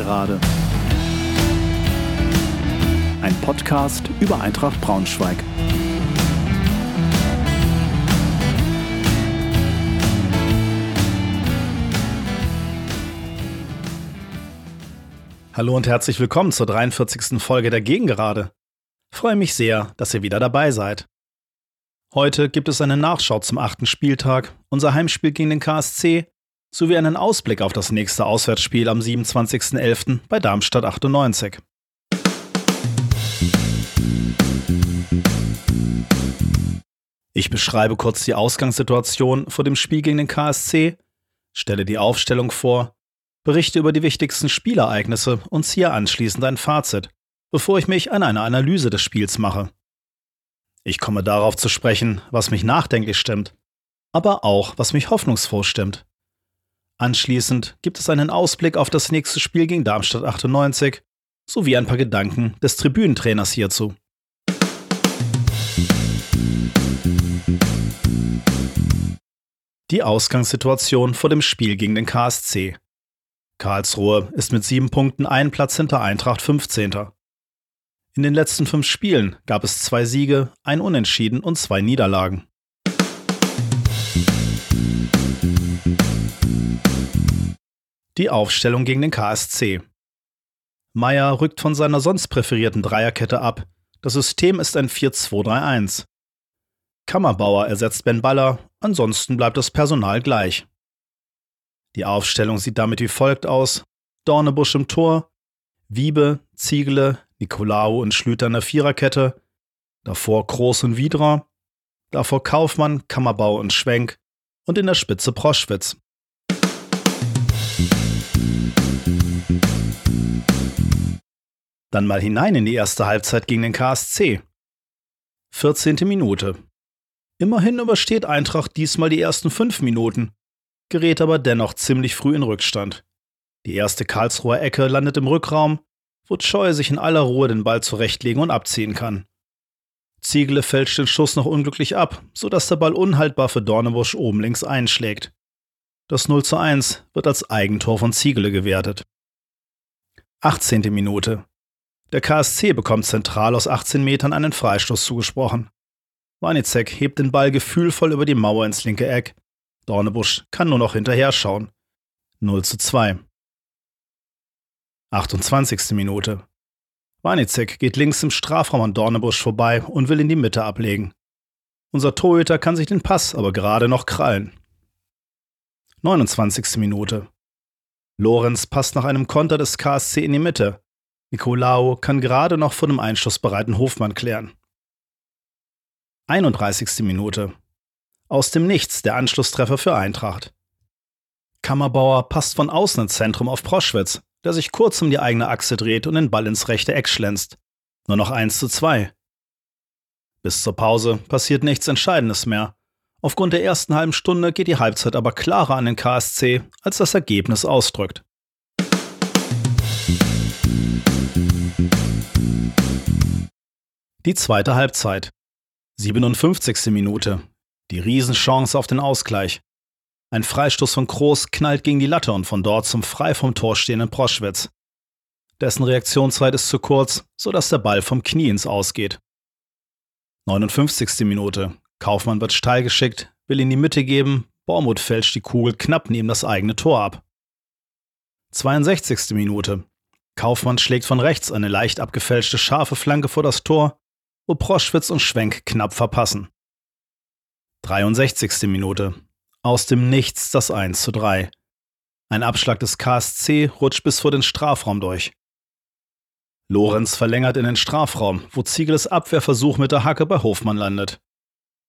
Gegengerade. Ein Podcast über Eintracht Braunschweig. Hallo und herzlich willkommen zur 43. Folge der Gegengerade. Freue mich sehr, dass ihr wieder dabei seid. Heute gibt es eine Nachschau zum achten Spieltag, unser Heimspiel gegen den KSC sowie einen Ausblick auf das nächste Auswärtsspiel am 27.11. bei Darmstadt 98. Ich beschreibe kurz die Ausgangssituation vor dem Spiel gegen den KSC, stelle die Aufstellung vor, berichte über die wichtigsten Spielereignisse und ziehe anschließend ein Fazit, bevor ich mich an eine Analyse des Spiels mache. Ich komme darauf zu sprechen, was mich nachdenklich stimmt, aber auch, was mich hoffnungsfroh stimmt. Anschließend gibt es einen Ausblick auf das nächste Spiel gegen Darmstadt 98 sowie ein paar Gedanken des Tribünentrainers hierzu. Die Ausgangssituation vor dem Spiel gegen den KSC. Karlsruhe ist mit sieben Punkten einen Platz hinter Eintracht 15. In den letzten fünf Spielen gab es zwei Siege, ein Unentschieden und zwei Niederlagen. Die Aufstellung gegen den KSC. Meyer rückt von seiner sonst präferierten Dreierkette ab. Das System ist ein 4-2-3-1. Kammerbauer ersetzt Ben Baller, ansonsten bleibt das Personal gleich. Die Aufstellung sieht damit wie folgt aus: Dornebusch im Tor, Wiebe, Ziegele, Nikolaou und Schlüter in der Viererkette, davor Groß und Wiedra, davor Kaufmann, Kammerbau und Schwenk und in der Spitze Proschwitz. Dann mal hinein in die erste Halbzeit gegen den KSC. 14. Minute. Immerhin übersteht Eintracht diesmal die ersten fünf Minuten, gerät aber dennoch ziemlich früh in Rückstand. Die erste Karlsruher Ecke landet im Rückraum wo Scheu sich in aller Ruhe den Ball zurechtlegen und abziehen kann. Ziegele fälscht den Schuss noch unglücklich ab, sodass der Ball unhaltbar für Dornebusch oben links einschlägt. Das 0 zu 1 wird als Eigentor von Ziegele gewertet. 18. Minute. Der KSC bekommt zentral aus 18 Metern einen Freistoß zugesprochen. Wanizek hebt den Ball gefühlvoll über die Mauer ins linke Eck. Dornebusch kann nur noch hinterher schauen. 0 zu 2. 28. Minute. Wanizek geht links im Strafraum an Dornebusch vorbei und will in die Mitte ablegen. Unser Torhüter kann sich den Pass aber gerade noch krallen. 29. Minute. Lorenz passt nach einem Konter des KSC in die Mitte. Nicolao kann gerade noch vor dem einschussbereiten Hofmann klären. 31. Minute. Aus dem Nichts der Anschlusstreffer für Eintracht. Kammerbauer passt von außen ins Zentrum auf Proschwitz, der sich kurz um die eigene Achse dreht und den Ball ins rechte Eck schlänzt. Nur noch 1 zu 2. Bis zur Pause passiert nichts Entscheidendes mehr. Aufgrund der ersten halben Stunde geht die Halbzeit aber klarer an den KSC, als das Ergebnis ausdrückt. Die zweite Halbzeit. 57. Minute. Die Riesenchance auf den Ausgleich. Ein Freistoß von Groß knallt gegen die Latte und von dort zum frei vom Tor stehenden Proschwitz. Dessen Reaktionszeit ist zu kurz, sodass der Ball vom Knie ins Ausgeht. 59. Minute. Kaufmann wird steil geschickt, will in die Mitte geben, Bormuth fälscht die Kugel knapp neben das eigene Tor ab. 62. Minute. Kaufmann schlägt von rechts eine leicht abgefälschte scharfe Flanke vor das Tor, wo Proschwitz und Schwenk knapp verpassen. 63. Minute. Aus dem Nichts das 1 zu 3. Ein Abschlag des KSC rutscht bis vor den Strafraum durch. Lorenz verlängert in den Strafraum, wo Ziegeles Abwehrversuch mit der Hacke bei Hofmann landet.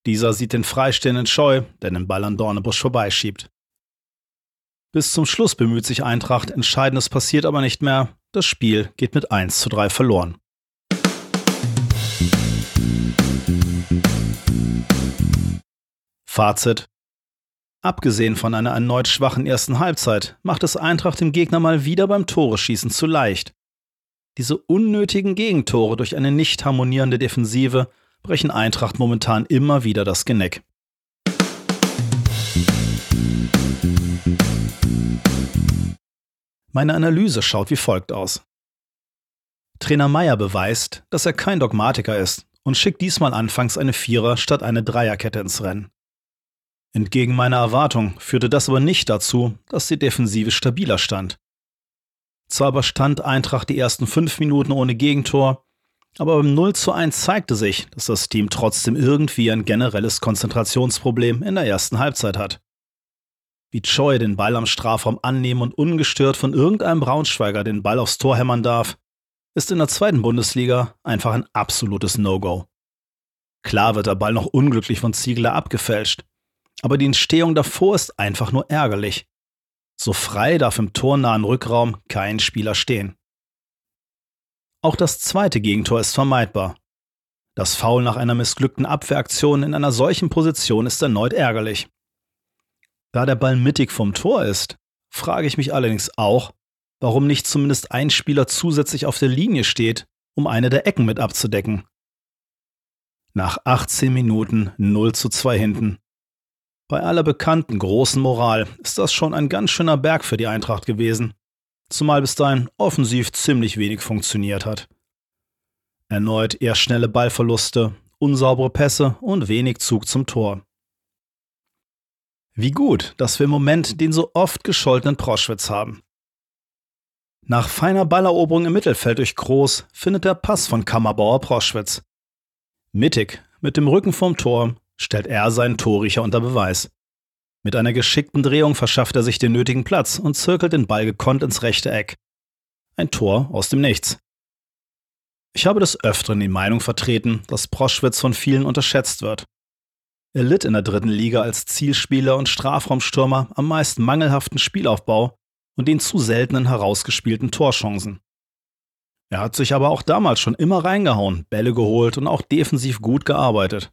Dieser sieht den freistehenden Scheu, der den Ball an Dornebusch vorbeischiebt. Bis zum Schluss bemüht sich Eintracht, Entscheidendes passiert aber nicht mehr. Das Spiel geht mit 1 zu 3 verloren. Fazit Abgesehen von einer erneut schwachen ersten Halbzeit macht es Eintracht dem Gegner mal wieder beim Tore-Schießen zu leicht. Diese unnötigen Gegentore durch eine nicht harmonierende Defensive brechen Eintracht momentan immer wieder das Genick. Meine Analyse schaut wie folgt aus. Trainer Meyer beweist, dass er kein Dogmatiker ist und schickt diesmal anfangs eine Vierer statt eine Dreierkette ins Rennen. Entgegen meiner Erwartung führte das aber nicht dazu, dass die Defensive stabiler stand. Zwar überstand Eintracht die ersten fünf Minuten ohne Gegentor, aber beim 0 zu 1 zeigte sich, dass das Team trotzdem irgendwie ein generelles Konzentrationsproblem in der ersten Halbzeit hat. Wie Choi den Ball am Strafraum annehmen und ungestört von irgendeinem Braunschweiger den Ball aufs Tor hämmern darf, ist in der zweiten Bundesliga einfach ein absolutes No-Go. Klar wird der Ball noch unglücklich von Ziegler abgefälscht, aber die Entstehung davor ist einfach nur ärgerlich. So frei darf im tornahen Rückraum kein Spieler stehen. Auch das zweite Gegentor ist vermeidbar. Das Foul nach einer missglückten Abwehraktion in einer solchen Position ist erneut ärgerlich. Da der Ball mittig vom Tor ist, frage ich mich allerdings auch, warum nicht zumindest ein Spieler zusätzlich auf der Linie steht, um eine der Ecken mit abzudecken. Nach 18 Minuten 0 zu 2 hinten. Bei aller bekannten großen Moral ist das schon ein ganz schöner Berg für die Eintracht gewesen, zumal bis dahin offensiv ziemlich wenig funktioniert hat. Erneut eher schnelle Ballverluste, unsaubere Pässe und wenig Zug zum Tor. Wie gut, dass wir im Moment den so oft gescholtenen Proschwitz haben. Nach feiner Balleroberung im Mittelfeld durch Groß findet der Pass von Kammerbauer Proschwitz. Mittig, mit dem Rücken vorm Tor, stellt er seinen Torriecher unter Beweis. Mit einer geschickten Drehung verschafft er sich den nötigen Platz und zirkelt den Ball gekonnt ins rechte Eck. Ein Tor aus dem Nichts. Ich habe des Öfteren die Meinung vertreten, dass Proschwitz von vielen unterschätzt wird. Er litt in der dritten Liga als Zielspieler und Strafraumstürmer am meist mangelhaften Spielaufbau und den zu seltenen herausgespielten Torchancen. Er hat sich aber auch damals schon immer reingehauen, Bälle geholt und auch defensiv gut gearbeitet.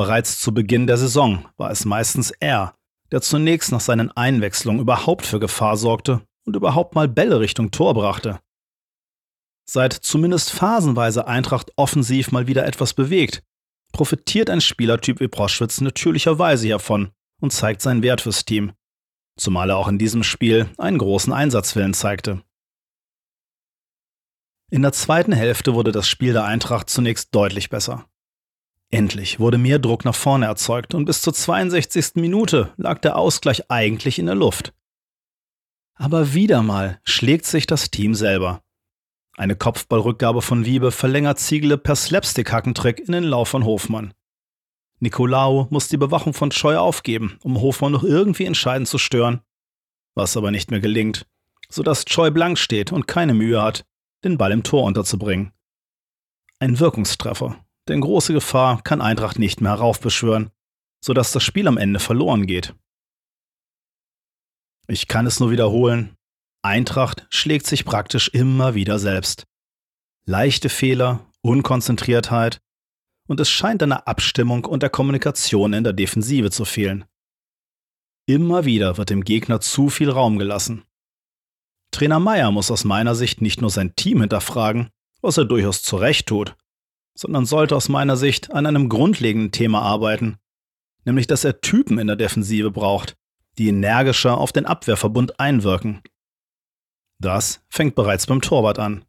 Bereits zu Beginn der Saison war es meistens er, der zunächst nach seinen Einwechslungen überhaupt für Gefahr sorgte und überhaupt mal Bälle Richtung Tor brachte. Seit zumindest phasenweise Eintracht offensiv mal wieder etwas bewegt, profitiert ein Spielertyp wie Proschwitz natürlicherweise hiervon und zeigt seinen Wert fürs Team zumal er auch in diesem Spiel einen großen Einsatzwillen zeigte. In der zweiten Hälfte wurde das Spiel der Eintracht zunächst deutlich besser. Endlich wurde mehr Druck nach vorne erzeugt und bis zur 62. Minute lag der Ausgleich eigentlich in der Luft. Aber wieder mal schlägt sich das Team selber. Eine Kopfballrückgabe von Wiebe verlängert Ziegle per Slapstick-Hackentrick in den Lauf von Hofmann. Nicolao muss die Bewachung von Scheu aufgeben, um Hofmann noch irgendwie entscheidend zu stören. Was aber nicht mehr gelingt, sodass Choi blank steht und keine Mühe hat, den Ball im Tor unterzubringen. Ein Wirkungstreffer, denn große Gefahr kann Eintracht nicht mehr heraufbeschwören, sodass das Spiel am Ende verloren geht. Ich kann es nur wiederholen, Eintracht schlägt sich praktisch immer wieder selbst. Leichte Fehler, Unkonzentriertheit und es scheint an der Abstimmung und der Kommunikation in der Defensive zu fehlen. Immer wieder wird dem Gegner zu viel Raum gelassen. Trainer Meyer muss aus meiner Sicht nicht nur sein Team hinterfragen, was er durchaus zu Recht tut, sondern sollte aus meiner Sicht an einem grundlegenden Thema arbeiten, nämlich dass er Typen in der Defensive braucht, die energischer auf den Abwehrverbund einwirken. Das fängt bereits beim Torwart an.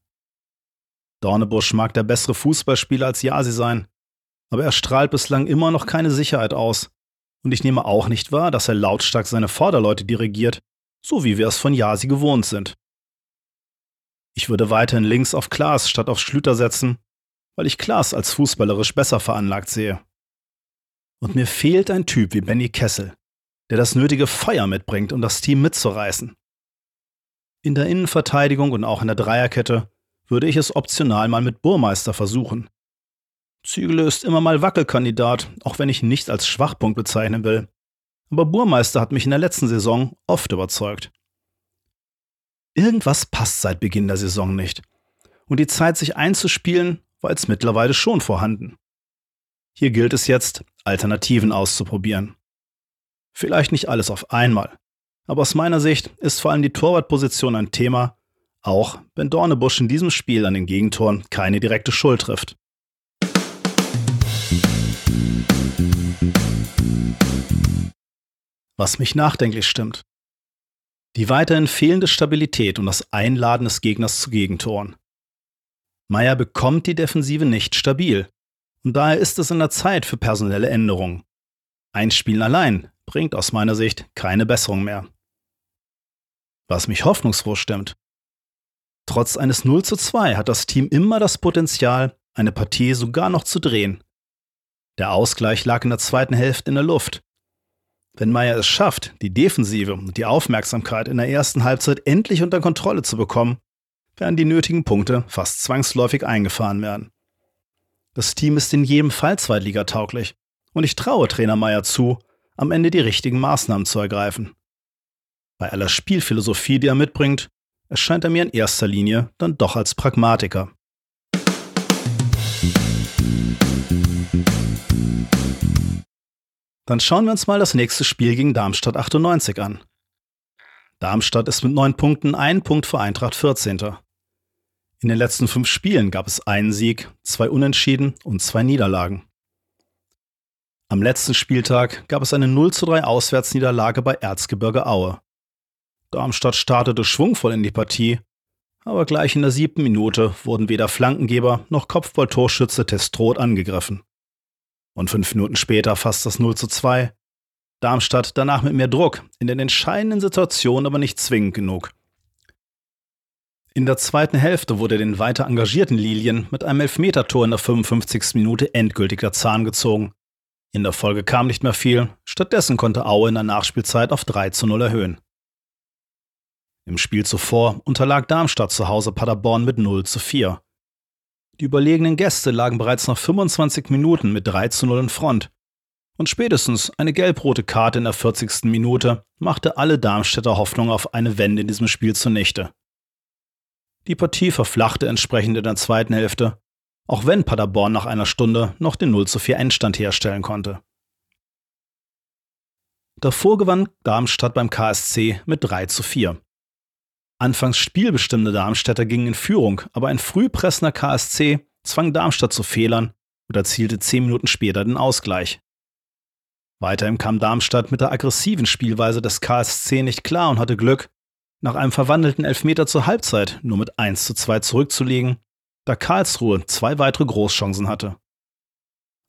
Dornebusch mag der bessere Fußballspieler als Jasi sein, aber er strahlt bislang immer noch keine Sicherheit aus. Und ich nehme auch nicht wahr, dass er lautstark seine Vorderleute dirigiert, so wie wir es von Yasi gewohnt sind. Ich würde weiterhin links auf Klaas statt auf Schlüter setzen, weil ich Klaas als fußballerisch besser veranlagt sehe. Und mir fehlt ein Typ wie Benny Kessel, der das nötige Feuer mitbringt, um das Team mitzureißen. In der Innenverteidigung und auch in der Dreierkette würde ich es optional mal mit Burmeister versuchen. Zügele ist immer mal Wackelkandidat, auch wenn ich ihn nicht als Schwachpunkt bezeichnen will. Aber Burmeister hat mich in der letzten Saison oft überzeugt. Irgendwas passt seit Beginn der Saison nicht. Und die Zeit, sich einzuspielen, war jetzt mittlerweile schon vorhanden. Hier gilt es jetzt, Alternativen auszuprobieren. Vielleicht nicht alles auf einmal, aber aus meiner Sicht ist vor allem die Torwartposition ein Thema, auch wenn Dornebusch in diesem Spiel an den Gegentoren keine direkte Schuld trifft. was mich nachdenklich stimmt. Die weiterhin fehlende Stabilität und das Einladen des Gegners zu Gegentoren. Meyer bekommt die Defensive nicht stabil. Und daher ist es in der Zeit für personelle Änderungen. Ein Spiel allein bringt aus meiner Sicht keine Besserung mehr. Was mich hoffnungsfroh stimmt. Trotz eines 0 zu 2 hat das Team immer das Potenzial, eine Partie sogar noch zu drehen. Der Ausgleich lag in der zweiten Hälfte in der Luft. Wenn Meyer es schafft, die Defensive und die Aufmerksamkeit in der ersten Halbzeit endlich unter Kontrolle zu bekommen, werden die nötigen Punkte fast zwangsläufig eingefahren werden. Das Team ist in jedem Fall zweitligatauglich und ich traue Trainer Meyer zu, am Ende die richtigen Maßnahmen zu ergreifen. Bei aller Spielphilosophie, die er mitbringt, erscheint er mir in erster Linie dann doch als Pragmatiker. Dann schauen wir uns mal das nächste Spiel gegen Darmstadt 98 an. Darmstadt ist mit neun Punkten ein Punkt vor Eintracht 14. In den letzten fünf Spielen gab es einen Sieg, zwei Unentschieden und zwei Niederlagen. Am letzten Spieltag gab es eine 0 zu 3 Auswärtsniederlage bei Erzgebirge Aue. Darmstadt startete schwungvoll in die Partie, aber gleich in der siebten Minute wurden weder Flankengeber noch Kopfballtorschütze Testroth angegriffen. Und fünf Minuten später fast das 0 zu 2. Darmstadt danach mit mehr Druck, in den entscheidenden Situationen aber nicht zwingend genug. In der zweiten Hälfte wurde den weiter engagierten Lilien mit einem Elfmetertor in der 55. Minute endgültig der Zahn gezogen. In der Folge kam nicht mehr viel, stattdessen konnte Aue in der Nachspielzeit auf 3 zu 0 erhöhen. Im Spiel zuvor unterlag Darmstadt zu Hause Paderborn mit 0 zu 4. Die überlegenen Gäste lagen bereits nach 25 Minuten mit 3 zu 0 in Front. Und spätestens eine gelb-rote Karte in der 40. Minute machte alle Darmstädter Hoffnung auf eine Wende in diesem Spiel zunichte. Die Partie verflachte entsprechend in der zweiten Hälfte auch wenn Paderborn nach einer Stunde noch den 0 zu 4 Endstand herstellen konnte. Davor gewann Darmstadt beim KSC mit 3 zu 4. Anfangs spielbestimmte Darmstädter gingen in Führung, aber ein frühpressender KSC zwang Darmstadt zu Fehlern und erzielte 10 Minuten später den Ausgleich. Weiterhin kam Darmstadt mit der aggressiven Spielweise des KSC nicht klar und hatte Glück, nach einem verwandelten Elfmeter zur Halbzeit nur mit 1 zu 2 zurückzulegen da Karlsruhe zwei weitere Großchancen hatte.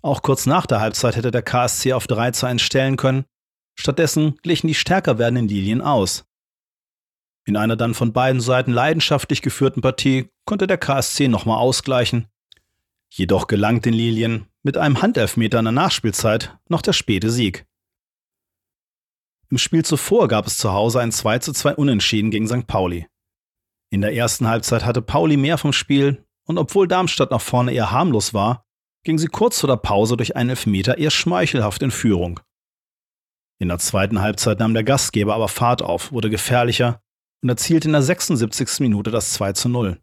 Auch kurz nach der Halbzeit hätte der KSC auf 3 zu 1 stellen können, stattdessen glichen die stärker werdenden Lilien aus. In einer dann von beiden Seiten leidenschaftlich geführten Partie konnte der KSC nochmal ausgleichen, jedoch gelangt den Lilien mit einem Handelfmeter in der Nachspielzeit noch der späte Sieg. Im Spiel zuvor gab es zu Hause ein 2 zu 2 Unentschieden gegen St. Pauli. In der ersten Halbzeit hatte Pauli mehr vom Spiel und obwohl Darmstadt nach vorne eher harmlos war, ging sie kurz vor der Pause durch einen Elfmeter eher schmeichelhaft in Führung. In der zweiten Halbzeit nahm der Gastgeber aber Fahrt auf, wurde gefährlicher und erzielte in der 76. Minute das 2 zu 0.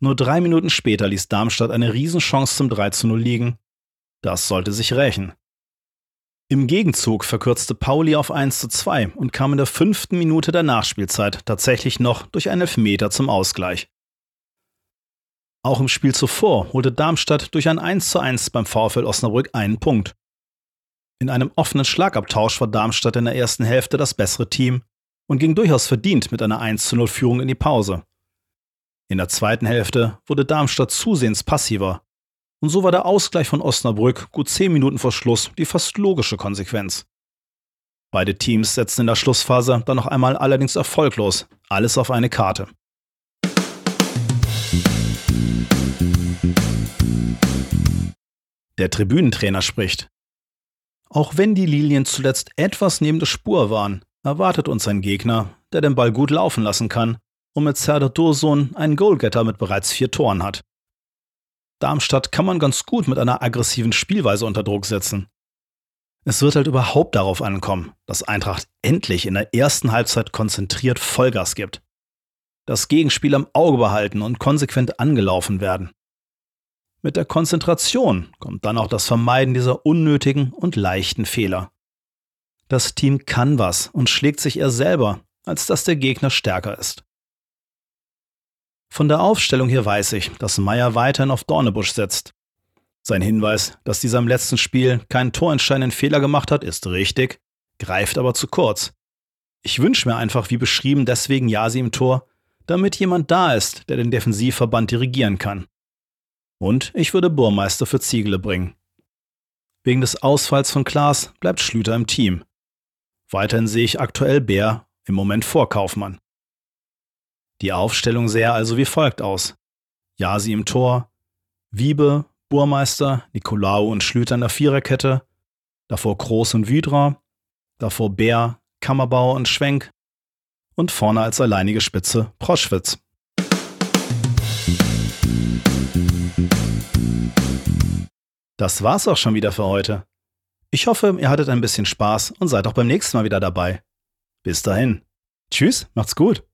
Nur drei Minuten später ließ Darmstadt eine Riesenchance zum 3 zu 0 liegen. Das sollte sich rächen. Im Gegenzug verkürzte Pauli auf 1 zu 2 und kam in der fünften Minute der Nachspielzeit tatsächlich noch durch einen Elfmeter zum Ausgleich. Auch im Spiel zuvor holte Darmstadt durch ein 1:1 beim VfL Osnabrück einen Punkt. In einem offenen Schlagabtausch war Darmstadt in der ersten Hälfte das bessere Team und ging durchaus verdient mit einer 1:0 Führung in die Pause. In der zweiten Hälfte wurde Darmstadt zusehends passiver. Und so war der Ausgleich von Osnabrück gut 10 Minuten vor Schluss die fast logische Konsequenz. Beide Teams setzten in der Schlussphase dann noch einmal allerdings erfolglos alles auf eine Karte. Der Tribünentrainer spricht. Auch wenn die Lilien zuletzt etwas neben der Spur waren, erwartet uns ein Gegner, der den Ball gut laufen lassen kann und mit Serdar Dursun einen Goalgetter mit bereits vier Toren hat. Darmstadt kann man ganz gut mit einer aggressiven Spielweise unter Druck setzen. Es wird halt überhaupt darauf ankommen, dass Eintracht endlich in der ersten Halbzeit konzentriert Vollgas gibt. Das Gegenspiel am Auge behalten und konsequent angelaufen werden. Mit der Konzentration kommt dann auch das Vermeiden dieser unnötigen und leichten Fehler. Das Team kann was und schlägt sich eher selber, als dass der Gegner stärker ist. Von der Aufstellung hier weiß ich, dass Meyer weiterhin auf Dornebusch setzt. Sein Hinweis, dass dieser im letzten Spiel keinen torentscheidenden Fehler gemacht hat, ist richtig, greift aber zu kurz. Ich wünsche mir einfach, wie beschrieben, deswegen Jasi im Tor, damit jemand da ist, der den Defensivverband dirigieren kann. Und ich würde Burmeister für Ziegele bringen. Wegen des Ausfalls von Klaas bleibt Schlüter im Team. Weiterhin sehe ich aktuell Bär im Moment vor Kaufmann. Die Aufstellung sähe also wie folgt aus. Jasi im Tor, Wiebe, Burmeister, Nikolaou und Schlüter in der Viererkette, davor Groß und Wydra, davor Bär, Kammerbauer und Schwenk und vorne als alleinige Spitze Proschwitz. Das war's auch schon wieder für heute. Ich hoffe, ihr hattet ein bisschen Spaß und seid auch beim nächsten Mal wieder dabei. Bis dahin. Tschüss, macht's gut.